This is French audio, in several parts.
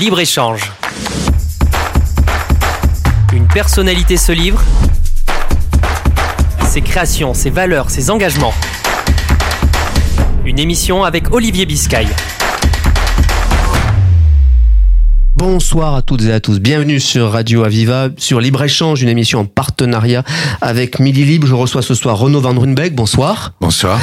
Libre-échange. Une personnalité se livre. Ses créations, ses valeurs, ses engagements. Une émission avec Olivier Biscay. Bonsoir à toutes et à tous. Bienvenue sur Radio Aviva, sur Libre Échange, une émission en partenariat avec Midi Libre. Je reçois ce soir Renaud Van Runbeck. Bonsoir. Bonsoir.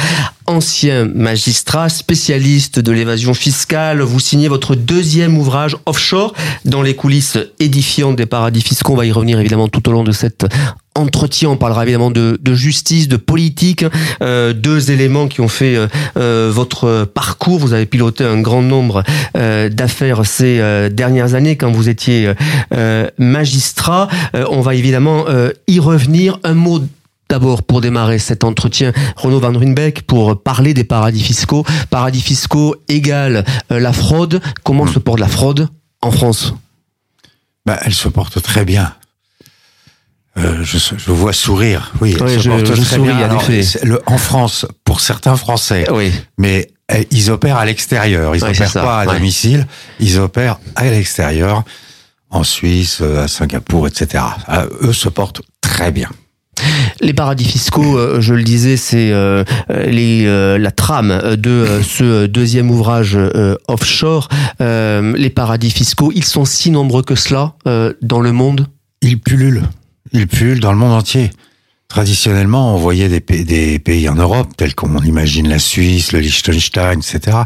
Ancien magistrat, spécialiste de l'évasion fiscale, vous signez votre deuxième ouvrage offshore dans les coulisses édifiantes des paradis fiscaux. On va y revenir évidemment tout au long de cette entretien. On parlera évidemment de, de justice, de politique, euh, deux éléments qui ont fait euh, euh, votre parcours. Vous avez piloté un grand nombre euh, d'affaires ces euh, dernières années quand vous étiez euh, magistrat. on va évidemment y revenir. Un mot D'abord, pour démarrer cet entretien, Renaud Van Runbeck, pour parler des paradis fiscaux. Paradis fiscaux égale la fraude. Comment se porte la fraude en France? Bah, Elle se porte très bien. Euh, je, je, vois sourire. Oui, oui se je, porte je très souris, bien. en effet. le, en France, pour certains Français, oui. mais eh, ils opèrent à l'extérieur. Ils Ouais, opèrent c'est ça, pas à ouais. domicile. Ils opèrent à l'extérieur, en Suisse, euh, à Singapour, etc. Eux se portent très bien. Les paradis fiscaux, euh, je le disais, c'est euh, euh, la trame de ce deuxième ouvrage offshore. Les paradis fiscaux, ils sont si nombreux que cela dans le monde? Ils pullulent. Ils pullulent dans le monde entier. Traditionnellement, on voyait des pays, en Europe, tels qu'on imagine la Suisse, le Liechtenstein, etc.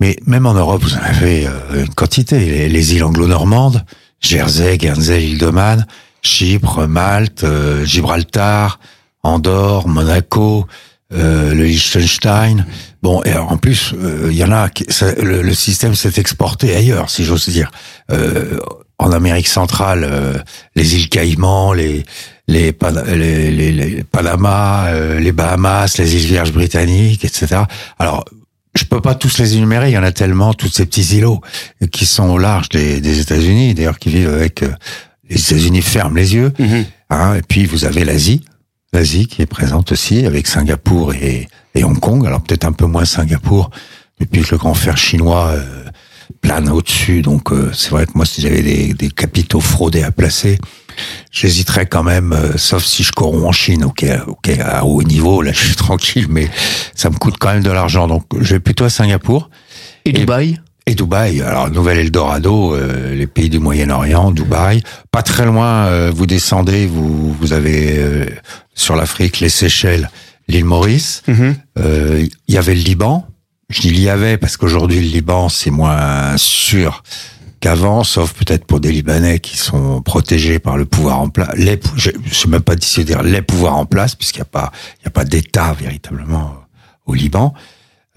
Mais même en Europe, vous en avez une quantité. Les, les îles anglo-normandes, Jersey, Guernsey, île de Man, Chypre, Malte, euh, Gibraltar, Andorre, Monaco, euh, le Liechtenstein. Bon, et en plus, euh, il y en a. Qui, ça, le, le, système s'est exporté ailleurs, si j'ose dire. Euh, en Amérique centrale, euh, les îles Caïmans, les les, les, les, les Panama, euh, les Bahamas, les îles Vierges britanniques, etc. Alors, je peux pas tous les énumérer. Il y en a tellement, tous ces petits îlots qui sont au large des, des États-Unis, d'ailleurs, qui vivent avec euh, les États-Unis ferment les yeux. Mm -hmm. hein, et puis vous avez l'Asie, l'Asie qui est présente aussi avec Singapour et, et Hong Kong. Alors peut-être un peu moins Singapour depuis que le grand fer chinois euh, plane au-dessus. Donc euh, c'est vrai que moi si j'avais des, des, capitaux fraudés à placer, j'hésiterais quand même, euh, sauf si je corromps en Chine, ok, ok, à haut niveau, là je suis tranquille, mais ça me coûte quand même de l'argent. Donc je vais plutôt à Singapour. Et, et Dubaï? Et Dubaï, alors Nouvelle Eldorado, euh, les pays du Moyen-Orient, Dubaï, pas très loin, euh, vous descendez, vous vous avez euh, sur l'Afrique les Seychelles, l'île Maurice, il mm -hmm. y avait le Liban. Je dis il y avait parce qu'aujourd'hui le Liban c'est moins sûr qu'avant, sauf peut-être pour des Libanais qui sont protégés par le pouvoir en place. Les, je sais même pas d'ici dire les pouvoirs en place, puisqu'il n'y a pas, il y a pas d'État véritablement au Liban.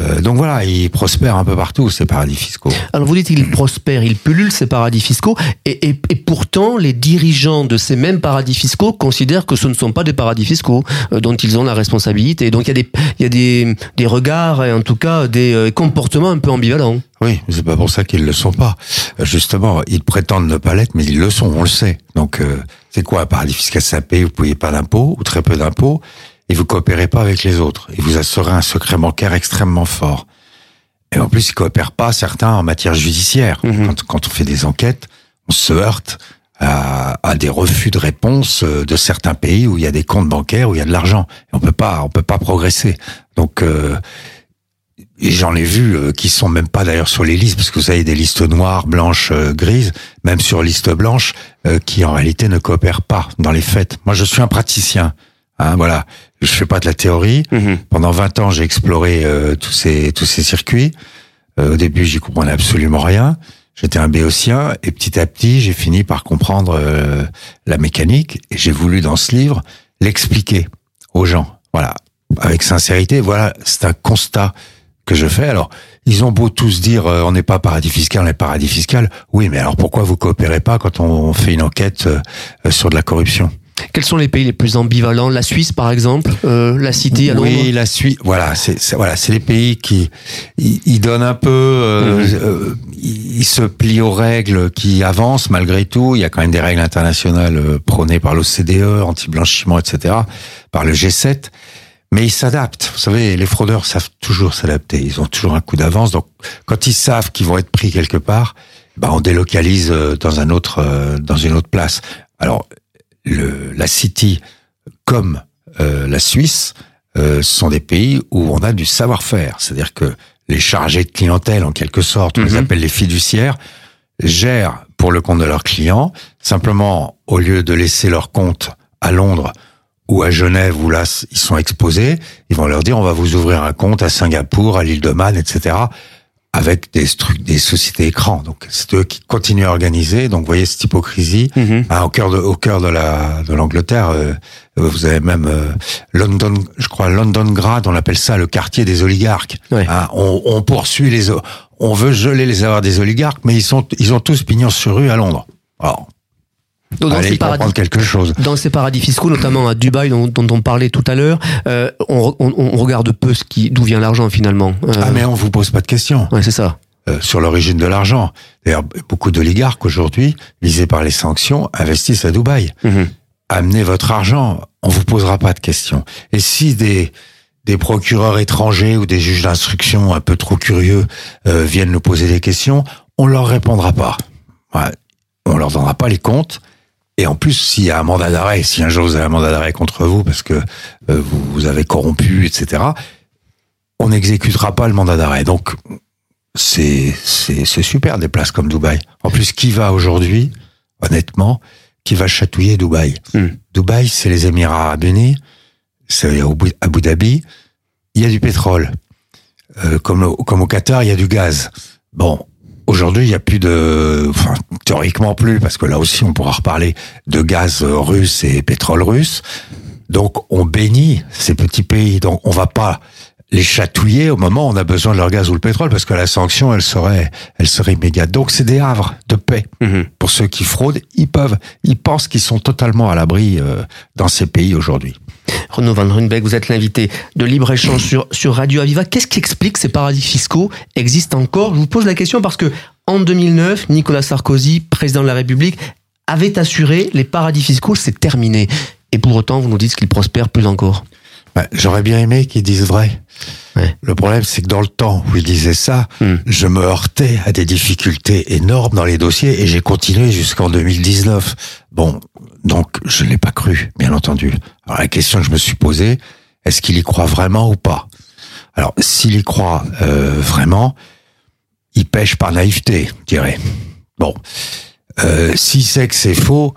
Euh, donc voilà, ils prospèrent un peu partout, ces paradis fiscaux. Alors vous dites qu'ils prospèrent, ils pullulent ces paradis fiscaux, et, et, et, pourtant les dirigeants de ces mêmes paradis fiscaux considèrent que ce ne sont pas des paradis fiscaux euh, dont ils ont la responsabilité. Donc il y a des, il y a des, des regards et en tout cas des euh, comportements un peu ambivalents. Oui, mais c'est pas pour ça qu'ils le sont pas. Justement, ils prétendent ne pas l'être, mais ils le sont, on le sait. Donc euh, c'est quoi un paradis fiscal? Où vous ne payez pas d'impôts ou très peu d'impôts et vous coopérez pas avec les autres. Et vous assurez un secret bancaire extrêmement fort. Et en plus, ils coopèrent pas certains en matière judiciaire. Mhm. Mmh. Quand, quand, on fait des enquêtes, on se heurte à, à, des refus de réponse de certains pays où il y a des comptes bancaires où il y a de l'argent. On peut pas, on peut pas progresser. Donc euh, et j'en ai vu euh, qui sont même pas d'ailleurs sur les listes, parce que vous avez des listes noires, blanches, euh, grises, même sur liste blanche, euh, qui en réalité ne coopèrent pas dans les faits. Moi, je suis un praticien. Hein, voilà, je fais pas de la théorie. Mhm. Pendant 20 ans, j'ai exploré euh, tous ces tous ces circuits. Euh, au début, j'y comprenais absolument rien. J'étais un béotien et petit à petit, j'ai fini par comprendre euh, la mécanique et j'ai voulu dans ce livre l'expliquer aux gens. Voilà, avec sincérité. Voilà, c'est un constat que je fais. Alors, ils ont beau tous dire euh, on n'est pas paradis fiscal, on est paradis fiscal. Oui, mais alors pourquoi vous coopérez pas quand on fait une enquête euh, sur de la corruption? Quels sont les pays les plus ambivalents? La Suisse, par exemple, euh, la City à Londres? Oui, la Suisse. Voilà, c'est voilà, c'est les pays qui ils, ils donnent un peu, euh, Mhm. euh, ils, se plient aux règles qui avancent malgré tout. Il y a quand même des règles internationales euh, prônées par l'OCDE, anti-blanchiment, etc., par le G7. Mais ils s'adaptent. Vous savez, les fraudeurs savent toujours s'adapter. Ils ont toujours un coup d'avance. Donc, quand ils savent qu'ils vont être pris quelque part, bah, on délocalise euh, dans un autre, dans une autre place. Alors, le, la City, comme euh, la Suisse, euh, sont des pays où on a du savoir-faire. C'est-à-dire que les chargés de clientèle, en quelque sorte, on les Mhm. appelle les fiduciaires, gèrent pour le compte de leurs clients. Simplement, au lieu de laisser leur compte à Londres ou à Genève, où là, ils sont exposés, ils vont leur dire, on va vous ouvrir un compte à Singapour, à l'île de Man, etc., avec des, des sociétés écrans. Donc, c'est eux qui continuent à organiser. Donc, vous voyez cette hypocrisie. Ah, au cœur de, au cœur de la, de l'Angleterre, euh, vous avez même euh, London, je crois London Grad, on appelle ça le quartier des oligarques. Ouais. Hein, on, on poursuit les, on veut geler les avoirs des oligarques, mais ils sont, ils ont tous pignon sur rue à Londres. Alors, Donc, dans allez ces paradis comprendre quelque chose. Dans ces paradis fiscaux, notamment à Dubaï, dont, dont on parlait tout à l'heure, euh, on, on- on regarde peu ce qui, d'où vient l'argent finalement. Euh, Ah, mais on vous pose pas de questions ouais, c'est ça. euh, sur l'origine de l'argent. D'ailleurs, beaucoup d'oligarques aujourd'hui, visés par les sanctions, investissent à Dubaï. Mhm. amenez votre argent, on vous posera pas de questions. Et si des des procureurs étrangers ou des juges d'instruction un peu trop curieux euh, viennent nous poser des questions, on leur répondra pas. Ouais, on leur donnera pas les comptes. Et en plus, s'il y a un mandat d'arrêt, si un jour vous avez un mandat d'arrêt contre vous parce que euh, vous, vous avez corrompu, etc., on n'exécutera pas le mandat d'arrêt. Donc, c'est c'est c'est super des places comme Dubaï. En plus, qui va aujourd'hui, honnêtement, qui va chatouiller Dubaï Hmm. Dubaï, c'est les Émirats Arabes Unis, c'est Abu Dhabi. Il y a du pétrole, Euh, comme au, comme au Qatar, il y a du gaz. Bon, aujourd'hui, il y a plus de, enfin théoriquement plus, parce que là aussi, on pourra reparler de gaz euh, russe et pétrole russe. Donc, on bénit ces petits pays. Donc, on va pas les chatouiller au moment où on a besoin de leur gaz ou le pétrole, parce que la sanction, elle serait, elle serait immédiate. Donc, c'est des havres de paix Mhm. pour ceux qui fraudent. Ils peuvent, ils pensent qu'ils sont totalement à l'abri euh, dans ces pays aujourd'hui. Renaud Van Runbeck, vous êtes l'invité de libre-échange sur, sur Radio Aviva. Qu'est-ce qui explique que ces paradis fiscaux existent encore? Je vous pose la question parce que en 2009, Nicolas Sarkozy, président de la République, avait assuré les paradis fiscaux, c'est terminé. Et pour autant, vous nous dites qu'ils prospèrent plus encore. Ouais, J'aurais bien aimé qu'ils disent vrai. Ouais. Le problème, c'est que dans le temps où ils disaient ça, Hmm. je me heurtais à des difficultés énormes dans les dossiers et j'ai continué jusqu'en 2019. Bon, donc je ne l'ai pas cru, bien entendu. Alors la question que je me suis posée, est-ce qu'il y croit vraiment ou pas? Alors s'il y croit euh, vraiment, il pêche par naïveté, je dirais. Bon, euh, s'il sait que c'est faux,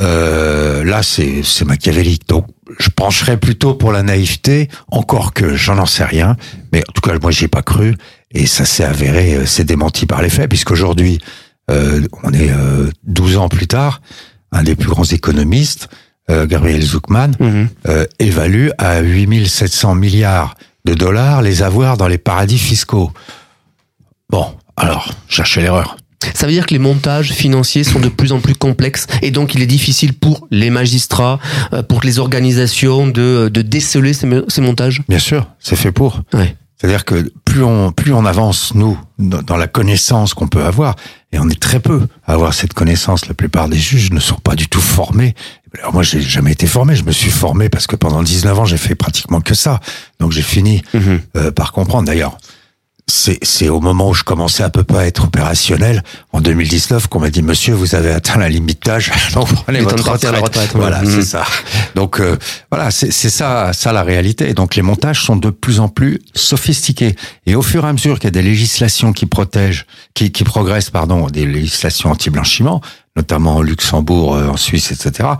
euh, là c'est c'est machiavélique. Donc je pencherais plutôt pour la naïveté, encore que j'en en sais rien. Mais en tout cas, moi j'y ai pas cru et ça s'est avéré, euh, c'est démenti par les faits, puisqu'aujourd'hui euh, on est euh, 12 ans plus tard, un des plus grands économistes, euh, Gabriel Zuckman, Mhm. euh, évalue à 8700 milliards de dollars les avoirs dans les paradis fiscaux. Bon, alors, cherchez l'erreur. Ça veut dire que les montages financiers sont de plus en plus complexes et donc il est difficile pour les magistrats, euh, pour les organisations de, de déceler ces, ces montages. Bien sûr, c'est fait pour. Ouais. C'est-à-dire que plus on plus on avance nous dans dans la connaissance qu'on peut avoir, et on est très peu à avoir cette connaissance. La plupart des juges ne sont pas du tout formés. Alors moi, j'ai jamais été formé. Je me suis formé parce que pendant 19 ans, j'ai fait pratiquement que ça. Donc j'ai fini Mhm. euh, par comprendre. D'ailleurs, c'est c'est au moment où je commençais à peu près à être opérationnel en 2019 qu'on m'a dit Monsieur, vous avez atteint la limite d'âge, donc prenez votre la retraite. Voilà, c'est ça. Donc euh, voilà, c'est c'est ça, ça la réalité. Donc les montages sont de plus en plus sophistiqués. Et au fur et à mesure qu'il y a des législations qui protègent, qui, qui progressent, pardon, des législations anti-blanchiment, notamment au Luxembourg, euh, en Suisse, etc.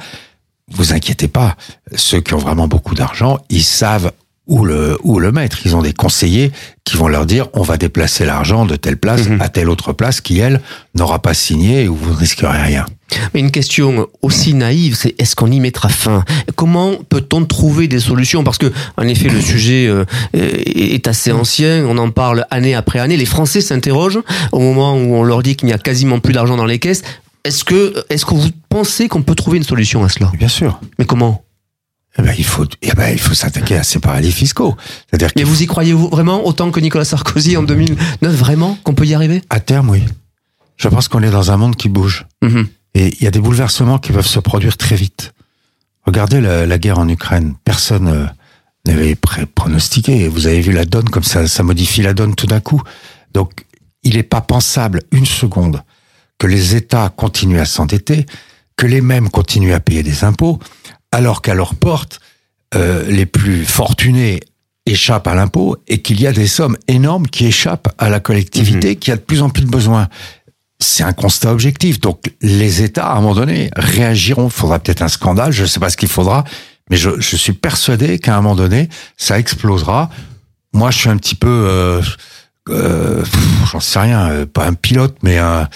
Vous inquiétez pas, ceux qui ont vraiment beaucoup d'argent, ils savent où le où le mettre. Ils ont des conseillers qui vont leur dire on va déplacer l'argent de telle place Mhm. à telle autre place qui elle n'aura pas signé et où vous ne risquerez rien. Mais une question aussi naïve, c'est est-ce qu'on y mettra fin? Comment peut-on trouver des solutions? Parce que, en effet, le sujet euh, est assez ancien, on en parle année après année. Les Français s'interrogent au moment où on leur dit qu'il n'y a quasiment plus d'argent dans les caisses. Est-ce que, est-ce que vous pensez qu'on peut trouver une solution à cela? Bien sûr. Mais comment? Eh ben, il faut, eh ben, il faut s'attaquer à ces paradis fiscaux. C'est-à-dire Mais vous y croyez vous vraiment autant que Nicolas Sarkozy en 2009 Vraiment qu'on peut y arriver? Terme, oui. Je pense qu'on est dans un monde qui bouge. Mhm. Et il y a des bouleversements qui peuvent se produire très vite. Regardez la, la guerre en Ukraine. Personne euh, n'avait pronostiqué. Vous avez vu la donne comme ça, ça modifie la donne tout d'un coup. Donc, il n'est pas pensable une seconde que les États continuent à s'endetter, que les mêmes continuent à payer des impôts, alors qu'à leur porte, euh, les plus fortunés échappent à l'impôt et qu'il y a des sommes énormes qui échappent à la collectivité qui a de plus en plus de besoins. C'est un constat objectif. Donc les États, à un moment donné, réagiront. Il faudra peut-être un scandale, je ne sais pas ce qu'il faudra, mais je, je suis persuadé qu'à un moment donné, ça explosera. Moi, je suis un petit peu, euh, euh, j'en sais rien, euh, pas un pilote, mais un,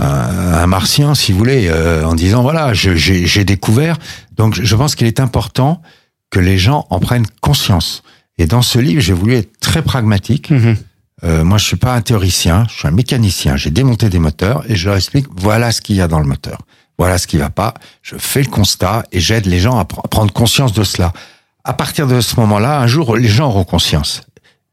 un, martien, si vous voulez, euh, en disant voilà, j'ai découvert. Donc, je pense qu'il est important que les gens en prennent conscience. Et dans ce livre, j'ai voulu être très pragmatique. Mhm. Euh, moi, je suis pas un théoricien, je suis un mécanicien. J'ai démonté des moteurs et je leur explique voilà ce qu'il y a dans le moteur, voilà ce qui va pas. Je fais le constat et j'aide les gens à, pr- à prendre conscience de cela. À partir de ce moment-là, un jour, les gens auront conscience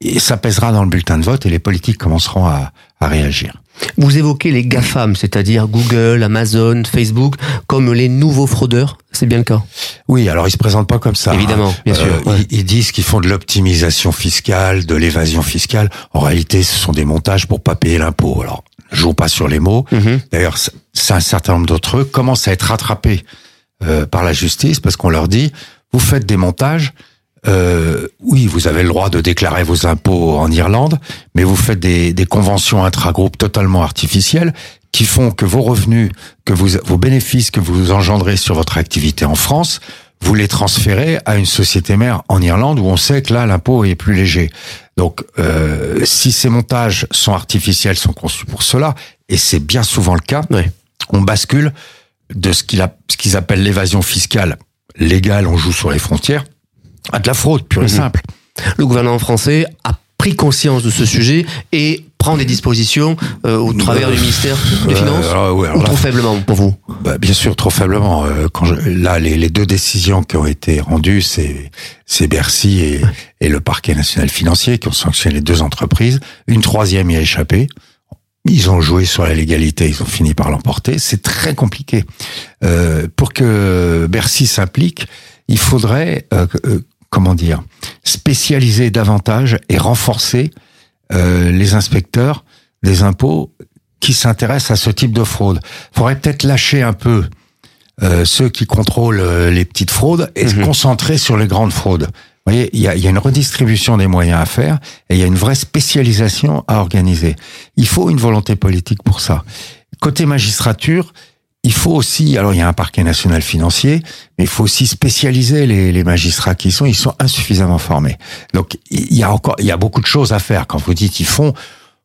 et ça pèsera dans le bulletin de vote et les politiques commenceront à, à réagir. Vous évoquez les GAFAM, c'est-à-dire Google, Amazon, Facebook, comme les nouveaux fraudeurs. C'est bien le cas? Oui, alors ils se présentent pas comme ça. Évidemment, hein. bien sûr, Euh, ouais. ils, ils disent qu'ils font de l'optimisation fiscale, de l'évasion fiscale. En réalité, ce sont des montages pour pas payer l'impôt. Alors, je joue pas sur les mots. Mhm. D'ailleurs, c- c'est un certain nombre d'entre eux commencent à être rattrapés euh, par la justice parce qu'on leur dit vous faites des montages. Euh, oui, vous avez le droit de déclarer vos impôts en Irlande, mais vous faites des, des conventions intragroupes totalement artificielles qui font que vos revenus, que vous, vos bénéfices que vous engendrez sur votre activité en France, vous les transférez à une société mère en Irlande où on sait que là l'impôt est plus léger. Donc, euh, si ces montages sont artificiels, sont conçus pour cela, et c'est bien souvent le cas, on bascule de ce qu'ils appellent l'évasion fiscale légale, on joue sur les frontières, à de la fraude pure et Mhm. simple. Le gouvernement français a pris conscience de ce sujet et prend des dispositions euh, au travers du ministère des Euh, Finances ouais, alors ou là, trop faiblement pour vous? Bah, bien sûr, trop faiblement. Euh, quand je- là, les, les deux décisions qui ont été rendues, c'est c'est Bercy et, et le parquet national financier qui ont sanctionné les deux entreprises. Une troisième y a échappé. Ils ont joué sur la légalité, ils ont fini par l'emporter. C'est très compliqué. Euh, pour que Bercy s'implique, il faudrait, euh, euh, comment dire, spécialiser davantage et renforcer euh, les inspecteurs des impôts qui s'intéressent à ce type de fraude. faudrait peut-être lâcher un peu euh, ceux qui contrôlent euh, les petites fraudes et se Mhm. concentrer sur les grandes fraudes. Vous voyez, il y a, il y a une redistribution des moyens à faire et il y a une vraie spécialisation à organiser. Il faut une volonté politique pour ça. Côté magistrature, il faut aussi, alors il y a un parquet national financier, mais il faut aussi spécialiser les, les magistrats qui y sont, ils sont insuffisamment formés. Donc il y a encore, il y a beaucoup de choses à faire. Quand vous dites ils font,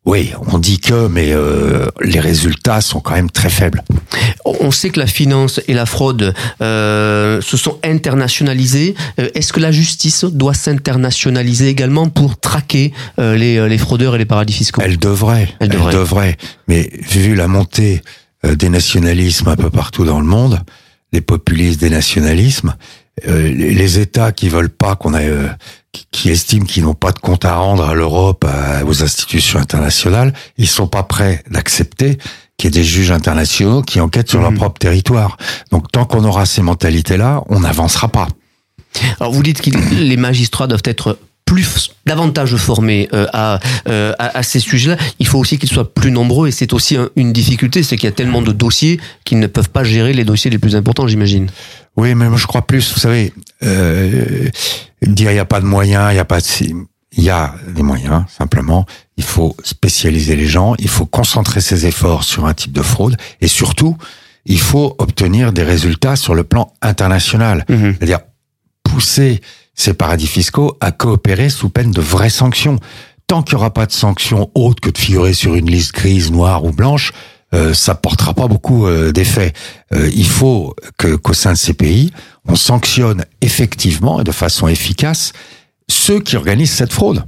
oui, on dit que, mais euh, les résultats sont quand même très faibles. On sait que la finance et la fraude euh, se sont internationalisées. Euh, Est-ce que la justice doit s'internationaliser également pour traquer euh, les, les fraudeurs et les paradis fiscaux? Elle devrait, Elle devrait. Mais vu la montée euh, des nationalismes un peu partout dans le monde, les populistes des nationalismes, euh, les, les États qui veulent pas qu'on ait, euh, qui, estiment qu'ils n'ont pas de compte à rendre à l'Europe, aux institutions internationales, ils sont pas prêts d'accepter qu'il y ait des juges internationaux qui enquêtent sur leur Mhm. propre territoire. Donc tant qu'on aura ces mentalités-là, on n'avancera pas. Alors vous dites que les magistrats doivent être plus davantage formés euh, à, euh, à, à ces sujets-là. Il faut aussi qu'ils soient plus nombreux et c'est aussi un- une difficulté, c'est qu'il y a tellement de dossiers qu'ils ne peuvent pas gérer les dossiers les plus importants, j'imagine. Oui, mais moi je crois plus, vous savez, euh, dire il n'y a pas de moyens, il n'y a pas de... Il y a des moyens, simplement. Il faut spécialiser les gens, il faut concentrer ses efforts sur un type de fraude, et surtout, il faut obtenir des résultats sur le plan international. Mhm. C'est-à-dire pousser ces paradis fiscaux à coopérer sous peine de vraies sanctions. Tant qu'il n'y aura pas de sanctions autres que de figurer sur une liste grise, noire ou blanche, euh, ça portera pas beaucoup euh, d'effets. Euh, il faut que qu'au sein de ces pays, on sanctionne effectivement et de façon efficace ceux qui organisent cette fraude.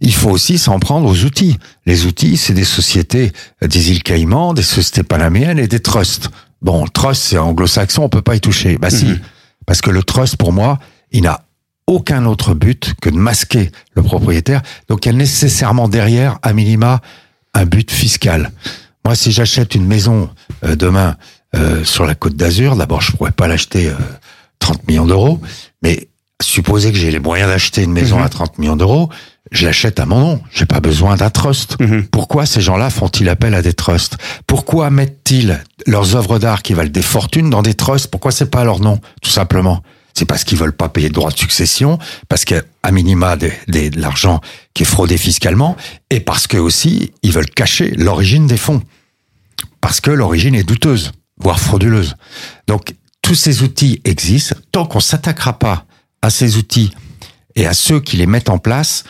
Il faut aussi s'en prendre aux outils. Les outils, c'est des sociétés euh, des îles Caïmans, des sociétés panaméennes et des trusts. Bon, trust, c'est anglo-saxon, on peut pas y toucher. Bah si, Mhm. parce que le trust, pour moi, il n'a aucun autre but que de masquer le propriétaire. Donc il y a nécessairement derrière, à minima, un but fiscal. Moi, si j'achète une maison euh, demain euh, sur la côte d'Azur, d'abord, je pourrais pas l'acheter euh, 30 millions d'euros, mais supposer que j'ai les moyens d'acheter une maison Mhm. à 30 millions d'euros, je l'achète à mon nom. J'ai pas besoin d'un trust. Mhm. Pourquoi ces gens-là font-ils appel à des trusts? Pourquoi mettent-ils leurs œuvres d'art qui valent des fortunes dans des trusts? Pourquoi c'est pas leur nom, tout simplement? C'est parce qu'ils veulent pas payer de droits de succession, parce qu'à minima des, de l'argent qui est fraudé fiscalement, et parce que aussi ils veulent cacher l'origine des fonds, parce que l'origine est douteuse, voire frauduleuse. Donc tous ces outils existent. Tant qu'on s'attaquera pas à ces outils et à ceux qui les mettent en place,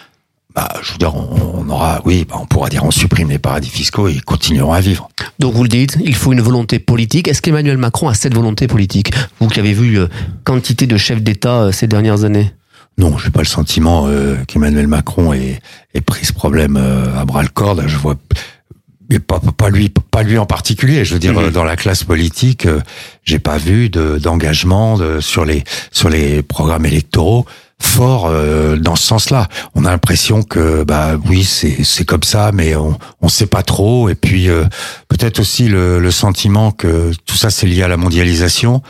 bah, je veux dire, on, on aura, oui, bah, on pourra dire on supprime les paradis fiscaux et ils continueront à vivre. Donc vous le dites, il faut une volonté politique. Est-ce qu'Emmanuel Macron a cette volonté politique? Vous qui avez vu euh, quantité de chefs d'État euh, ces dernières années? Non, j'ai pas le sentiment euh, qu'Emmanuel Macron ait, ait pris ce problème euh, à bras le corps. Je vois, mais pas, pas lui, pas lui en particulier. Je veux dire, Mhm. euh, dans la classe politique, euh, j'ai pas vu de- d'engagement de, sur les sur les programmes électoraux fort euh, dans ce sens-là. On a l'impression que bah oui, c'est c'est comme ça, mais on on sait pas trop. Et puis euh, peut-être aussi le, le sentiment que tout ça c'est lié à la mondialisation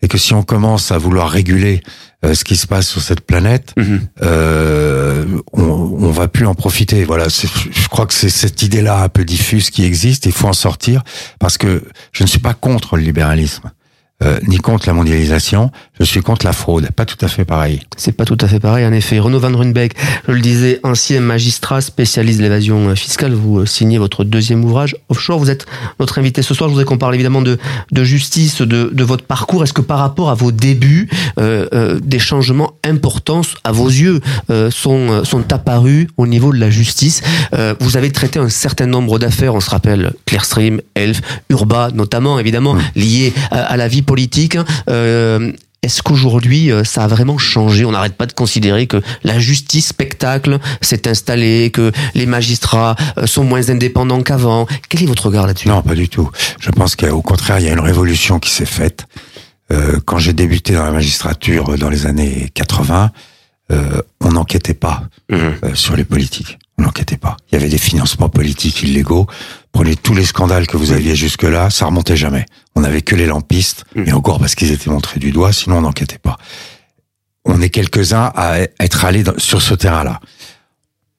et que si on commence à vouloir réguler euh, ce qui se passe sur cette planète, euh, on, on va plus en profiter. Voilà, je crois que c'est cette idée-là un peu diffuse qui existe. Il faut en sortir parce que je ne suis pas contre le libéralisme. Euh, ni contre la mondialisation, je suis contre la fraude. Pas tout à fait pareil. C'est pas tout à fait pareil, en effet. Renaud Van Runbeck, je le disais, ancien magistrat spécialiste de l'évasion fiscale. Vous euh, signez votre deuxième ouvrage, Offshore. Vous êtes notre invité ce soir. Je voudrais qu'on parle évidemment de, de justice, de, de votre parcours. Est-ce que par rapport à vos débuts, euh, euh, des changements importants à vos yeux euh, sont, sont apparus au niveau de la justice Euh, Vous avez traité un certain nombre d'affaires. On se rappelle Clearstream, Elf, Urba, notamment, évidemment, liées à, à la vie politique. Euh, est-ce qu'aujourd'hui, euh, ça a vraiment changé? On n'arrête pas de considérer que la justice spectacle s'est installée, que les magistrats euh, sont moins indépendants qu'avant. Quel est votre regard là-dessus? Non, pas du tout. Je pense qu'au contraire, il y a une révolution qui s'est faite. Euh, quand j'ai débuté dans la magistrature euh, dans les années 80, euh, on n'enquêtait pas Mhm. euh, sur les politiques. On n'enquêtait pas. Il y avait des financements politiques illégaux. Prenez tous les scandales que vous aviez jusque-là, ça remontait jamais. On n'avait que les lampistes, et encore parce qu'ils étaient montrés du doigt, sinon on n'enquêtait pas. On est quelques-uns à être allés dans- sur ce terrain-là.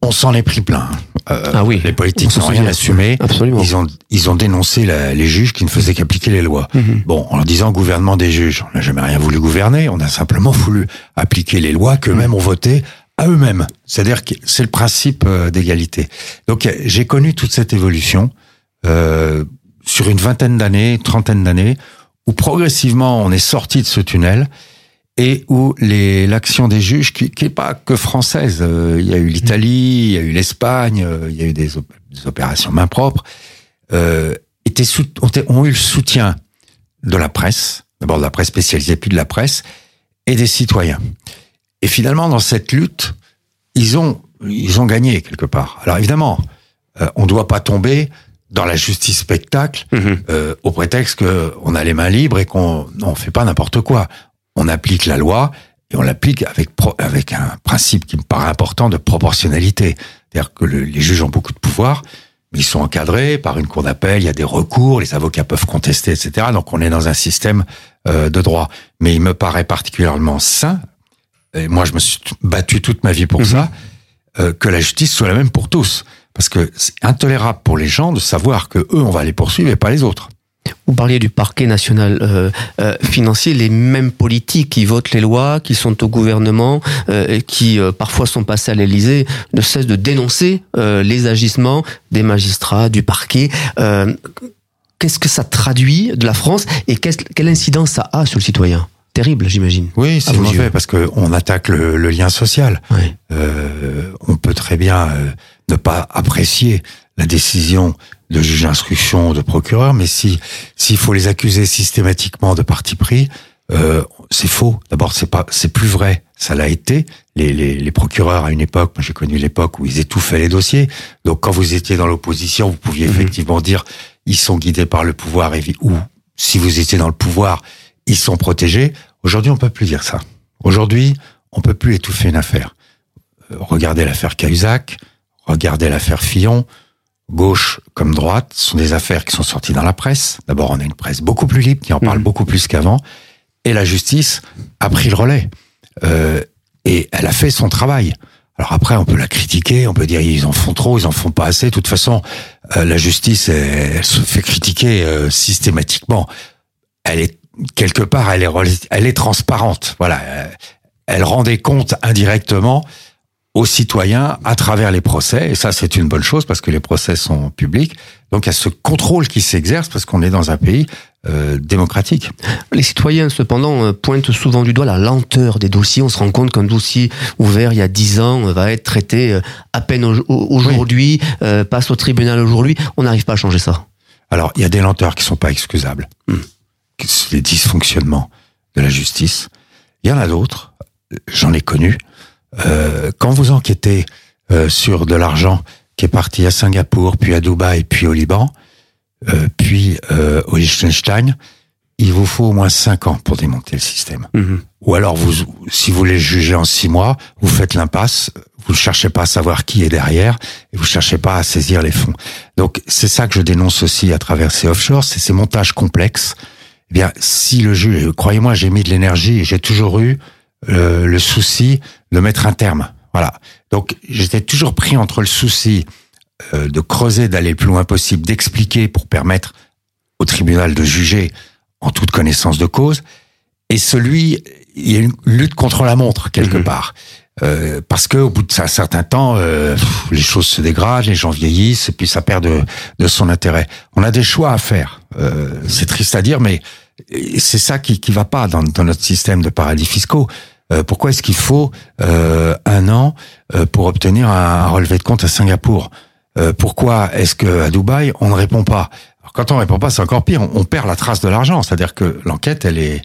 On s'en est pris plein. Euh, Ah oui, les politiques n'ont rien assumé. Absolument. Ils ont, ils ont dénoncé la- les juges qui ne faisaient qu'appliquer les lois. Mhm. Bon, en leur disant gouvernement des juges. On n'a jamais rien voulu gouverner, on a simplement voulu appliquer les lois qu'eux-mêmes ont votées à eux-mêmes. C'est-à-dire que c'est le principe euh, d'égalité. Donc j'ai connu toute cette évolution euh, sur une vingtaine d'années, trentaine d'années, où progressivement on est sorti de ce tunnel et où les l'action des juges, qui qui est pas que française, euh, il y a eu l'Italie, il y a eu l'Espagne, euh, il y a eu des, op- des opérations main propre, euh, étaient sous, ont eu le soutien de la presse, d'abord de la presse spécialisée, puis de la presse, et des citoyens. Et finalement, dans cette lutte, ils ont, ils ont gagné quelque part. Alors évidemment, euh, on ne doit pas tomber dans la justice spectacle Mhm. euh, au prétexte que on a les mains libres et qu'on on fait pas n'importe quoi. On applique la loi et on l'applique avec pro- avec un principe qui me paraît important de proportionnalité. C'est-à-dire que le- les juges ont beaucoup de pouvoir, mais ils sont encadrés par une cour d'appel. Il y a des recours, les avocats peuvent contester, etc. Donc on est dans un système euh, de droit. Mais il me paraît particulièrement sain. Et moi, je me suis battu toute ma vie pour Mhm. ça. euh, que la justice soit la même pour tous. Parce que c'est intolérable pour les gens de savoir que eux, on va les poursuivre et pas les autres. Vous parliez du parquet national euh, euh, financier, les mêmes politiques qui votent les lois, qui sont au gouvernement, euh, et qui parfois sont passés à l'Élysée, ne cessent de dénoncer les agissements des magistrats, du parquet. Qu'est-ce que ça traduit de la France et quelle incidence ça a sur le citoyen? Terrible, j'imagine. Oui, c'est mauvais yeux. parce que on attaque le, le lien social. Euh, on peut très bien euh, ne pas apprécier la décision de juge d'instruction, de procureur, mais si s'il faut les accuser systématiquement de parti pris, euh, c'est faux. D'abord, c'est pas, c'est plus vrai. Ça l'a été. Les, les, les procureurs à une époque, moi j'ai connu l'époque où ils étouffaient les dossiers. Donc quand vous étiez dans l'opposition, vous pouviez Mhm. effectivement dire ils sont guidés par le pouvoir et ou si vous étiez dans le pouvoir, ils sont protégés. Aujourd'hui, on peut plus dire ça. Aujourd'hui, on peut plus étouffer une affaire. Euh, Regardez l'affaire Cahuzac, regardez l'affaire Fillon, gauche comme droite, ce sont des affaires qui sont sorties dans la presse. D'abord, on a une presse beaucoup plus libre, qui en parle Mhm. beaucoup plus qu'avant, et la justice a pris le relais. Euh, Et elle a fait son travail. Alors après, on peut la critiquer, on peut dire ils en font trop, ils en font pas assez. De toute façon, euh, la justice, elle, elle, se fait critiquer euh, systématiquement. Elle est quelque part, elle est, elle est transparente. Voilà, elle rend des comptes indirectement aux citoyens à travers les procès. Et ça, c'est une bonne chose parce que les procès sont publics. Donc, il y a ce contrôle qui s'exerce parce qu'on est dans un pays euh, démocratique. Les citoyens, cependant, euh, pointent souvent du doigt la lenteur des dossiers. On se rend compte qu'un dossier ouvert il y a dix ans va être traité euh, à peine aujourd'hui, oui. passe au tribunal aujourd'hui. On n'arrive pas à changer ça. Alors, il y a des lenteurs qui sont pas excusables. Hmm. Les dysfonctionnements de la justice. Il y en a d'autres. J'en ai connu euh, quand vous enquêtez euh, sur de l'argent qui est parti à Singapour, puis à Dubaï, puis au Liban, euh, puis au Liechtenstein, il vous faut au moins cinq ans pour démonter le système. Mhm. Ou alors, vous, si vous voulez juger en six mois, vous faites l'impasse, vous ne cherchez pas à savoir qui est derrière, et vous cherchez pas à saisir les fonds. Donc, c'est ça que je dénonce aussi à travers ces offshore, c'est ces montages complexes. Eh bien, si le juge, croyez-moi, j'ai mis de l'énergie et j'ai toujours eu euh, le souci de mettre un terme. Voilà. Donc j'étais toujours pris entre le souci euh, de creuser, d'aller le plus loin possible, d'expliquer pour permettre au tribunal de juger en toute connaissance de cause, et celui, il y a une lutte contre la montre quelque mhm. part. Euh, parce que au bout d'un certain temps, euh, les choses se dégradent, les gens vieillissent, et puis ça perd de, de son intérêt. On a des choix à faire. Euh, c'est triste à dire, mais c'est ça qui qui va pas dans, dans notre système de paradis fiscaux. Euh, pourquoi est-ce qu'il faut euh, un an pour obtenir un, relevé de compte à Singapour? Pourquoi est-ce que à Dubaï on ne répond pas? Quand on répond pas, c'est encore pire. On, perd la trace de l'argent, c'est-à-dire que l'enquête, elle est,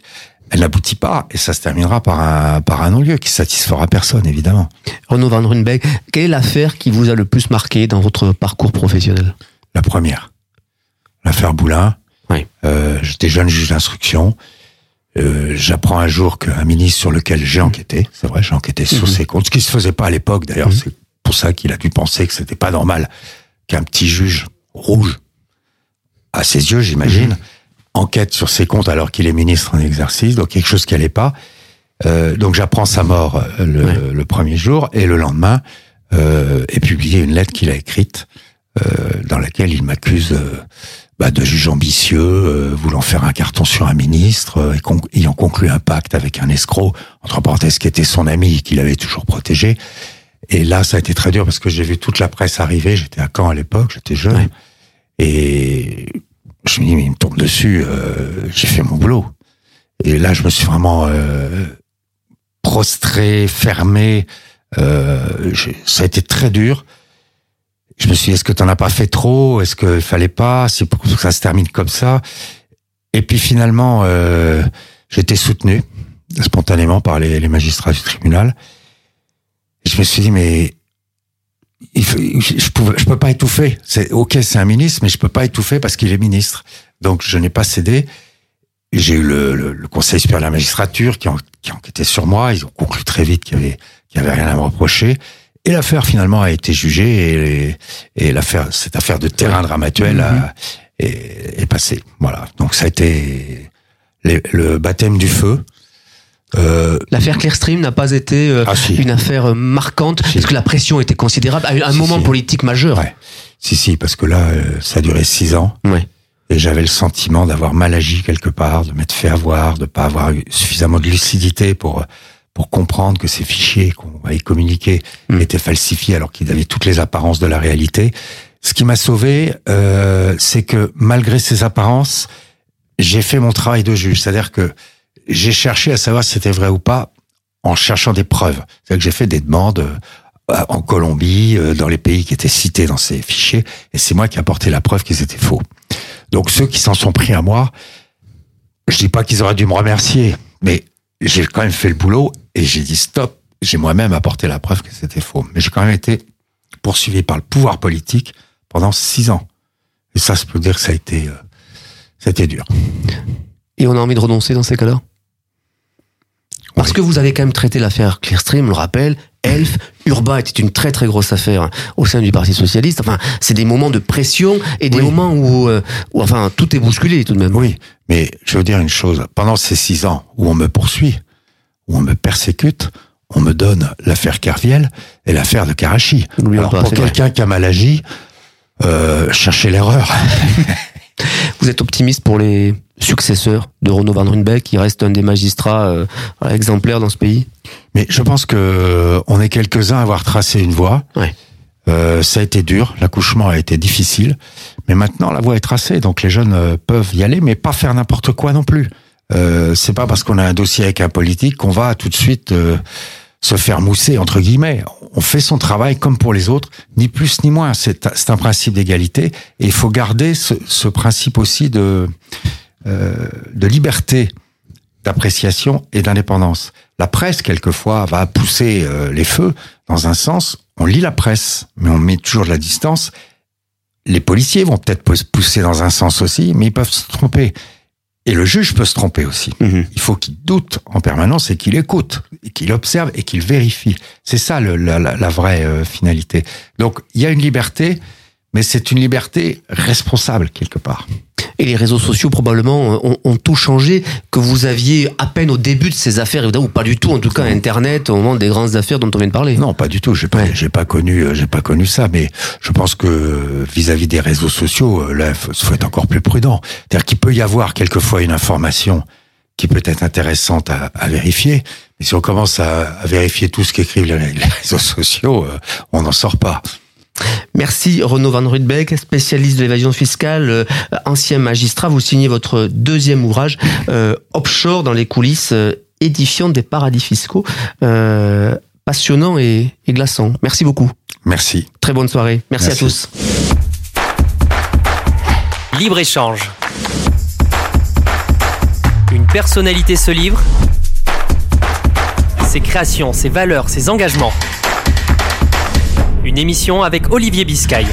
elle n'aboutit pas et ça se terminera par un par un non-lieu qui satisfera personne évidemment. Renaud Van Runbeck, quelle est l'affaire qui vous a le plus marqué dans votre parcours professionnel? La première, l'affaire Boulin. Oui. Euh, J'étais jeune juge d'instruction. Euh, j'apprends un jour qu'un ministre sur lequel j'ai enquêté, c'est vrai, j'ai enquêté sur mhm. ses comptes, ce qui se faisait pas à l'époque d'ailleurs, mhm. c'est pour ça qu'il a dû penser que c'était pas normal qu'un petit juge rouge, à ses yeux j'imagine. Enquête sur ses comptes alors qu'il est ministre en exercice, donc quelque chose qui allait pas. Euh, donc j'apprends sa mort euh, le, le, premier jour et le lendemain euh, est publié une lettre qu'il a écrite euh, dans laquelle il m'accuse bah, de juges ambitieux, voulant faire un carton sur un ministre, et ayant conclu un pacte avec un escroc, entre parenthèses, qui était son ami, qu'il avait toujours protégé. Et là, ça a été très dur parce que j'ai vu toute la presse arriver. J'étais à Caen à l'époque, j'étais jeune. Et je me dis, mais il me tombe dessus, euh, j'ai fait mon boulot. Et là, je me suis vraiment prostré, fermé. ça a été très dur je me suis dit, est-ce que t'en as pas fait trop? Est-ce qu'il fallait pas? C'est pour que ça se termine comme ça. Et puis finalement, euh, j'étais soutenu spontanément par les, magistrats du tribunal. Je me suis dit, mais je, pouvais, je peux pas étouffer. C'est ok, c'est un ministre, mais je peux pas étouffer parce qu'il est ministre. Donc je n'ai pas cédé. J'ai eu le, le, Conseil supérieur de la magistrature qui, qui a enquêté sur moi. Ils ont conclu très vite qu'il y avait, qu'il y avait rien à me reprocher. Et l'affaire finalement a été jugée et, et l'affaire, cette affaire de terrain dramatuel a, mhm. est, est, passée. Voilà. Donc ça a été le baptême du feu. Euh, L'affaire Clearstream n'a pas été euh, ah, une affaire euh, marquante parce que la pression était considérable à un moment politique majeur. Ouais. Si si, parce que là, euh, ça a duré six ans. Ouais. Et j'avais le sentiment d'avoir mal agi quelque part, de m'être fait avoir, de pas avoir eu suffisamment de lucidité pour pour comprendre que ces fichiers qu'on va y communiquer hmm. étaient falsifiés alors qu'ils avaient toutes les apparences de la réalité. Ce qui m'a sauvé, euh, c'est que malgré ces apparences, j'ai fait mon travail de juge. C'est-à-dire que j'ai cherché à savoir si c'était vrai ou pas en cherchant des preuves. C'est-à-dire que j'ai fait des demandes euh, en Colombie, euh, dans les pays qui étaient cités dans ces fichiers, et c'est moi qui ai apporté la preuve qu'ils étaient faux. Donc ceux qui s'en sont pris à moi, je dis pas qu'ils auraient dû me remercier, mais j'ai quand même fait le boulot et j'ai dit stop. J'ai moi-même apporté la preuve que c'était faux. Mais j'ai quand même été poursuivi par le pouvoir politique pendant six ans. Et ça, je peux dire que ça a été, euh, ça a été dur. Et on a envie de renoncer dans ces cas-là? Parce que vous avez quand même traité l'affaire Clearstream, on le rappelle, Elf, Urba était une très très grosse affaire au sein du Parti socialiste. Enfin, c'est des moments de pression et des moments où, euh, où, enfin, tout est bousculé tout de même. Oui, mais je veux dire une chose. Pendant ces six ans où on me poursuit, où on me persécute, on me donne l'affaire Kerviel et l'affaire de Karachi. Alors, pas, pour quelqu'un qui a mal agi, euh, cherchez l'erreur. Vous êtes optimiste pour les successeurs de Renaud Van Runbeck, qui reste un des magistrats euh, exemplaires dans ce pays? Mais je pense que euh, on est quelques-uns à avoir tracé une voie. Ouais. Euh, ça a été dur, l'accouchement a été difficile, mais maintenant la voie est tracée, donc les jeunes euh, peuvent y aller, mais pas faire n'importe quoi non plus. Euh, c'est pas parce qu'on a un dossier avec un politique qu'on va tout de suite euh, se faire mousser entre guillemets. On fait son travail comme pour les autres, ni plus ni moins. C'est un principe d'égalité et il faut garder ce, principe aussi de euh, de liberté d'appréciation et d'indépendance. La presse, quelquefois, va pousser euh, les feux dans un sens. On lit la presse, mais on met toujours de la distance. Les policiers vont peut-être pous- pousser dans un sens aussi, mais ils peuvent se tromper. Et le juge peut se tromper aussi. Mhm. Il faut qu'il doute en permanence et qu'il écoute, et qu'il observe et qu'il vérifie. C'est ça le- la, la- la vraie euh, finalité. Donc, il y a une liberté, mais c'est une liberté responsable quelque part. Et les réseaux sociaux probablement ont, ont tout changé, que vous aviez à peine au début de ces affaires, ou pas du tout, en tout cas Internet, au moment des grandes affaires dont on vient de parler. Non, pas du tout. J'ai pas, Ouais. j'ai pas connu, euh, j'ai pas connu ça. Mais je pense que euh, vis-à-vis des réseaux sociaux, euh, là, il faut, faut être encore plus prudent. C'est-à-dire qu'il peut y avoir quelquefois une information qui peut être intéressante à, à vérifier. Mais si on commence à, à vérifier tout ce qu'écrivent les, les réseaux sociaux, euh, on n'en sort pas. Merci Renaud Van Rudbeck, spécialiste de l'évasion fiscale, euh, ancien magistrat. Vous signez votre deuxième ouvrage, euh, Offshore dans les coulisses euh, édifiantes des paradis fiscaux. Euh, passionnant et, et glaçant. Merci beaucoup. Merci. Très bonne soirée. Merci, Merci. à tous. Libre-échange. Une personnalité se livre. Ses créations, ses valeurs, ses engagements. Une émission avec Olivier Biscay.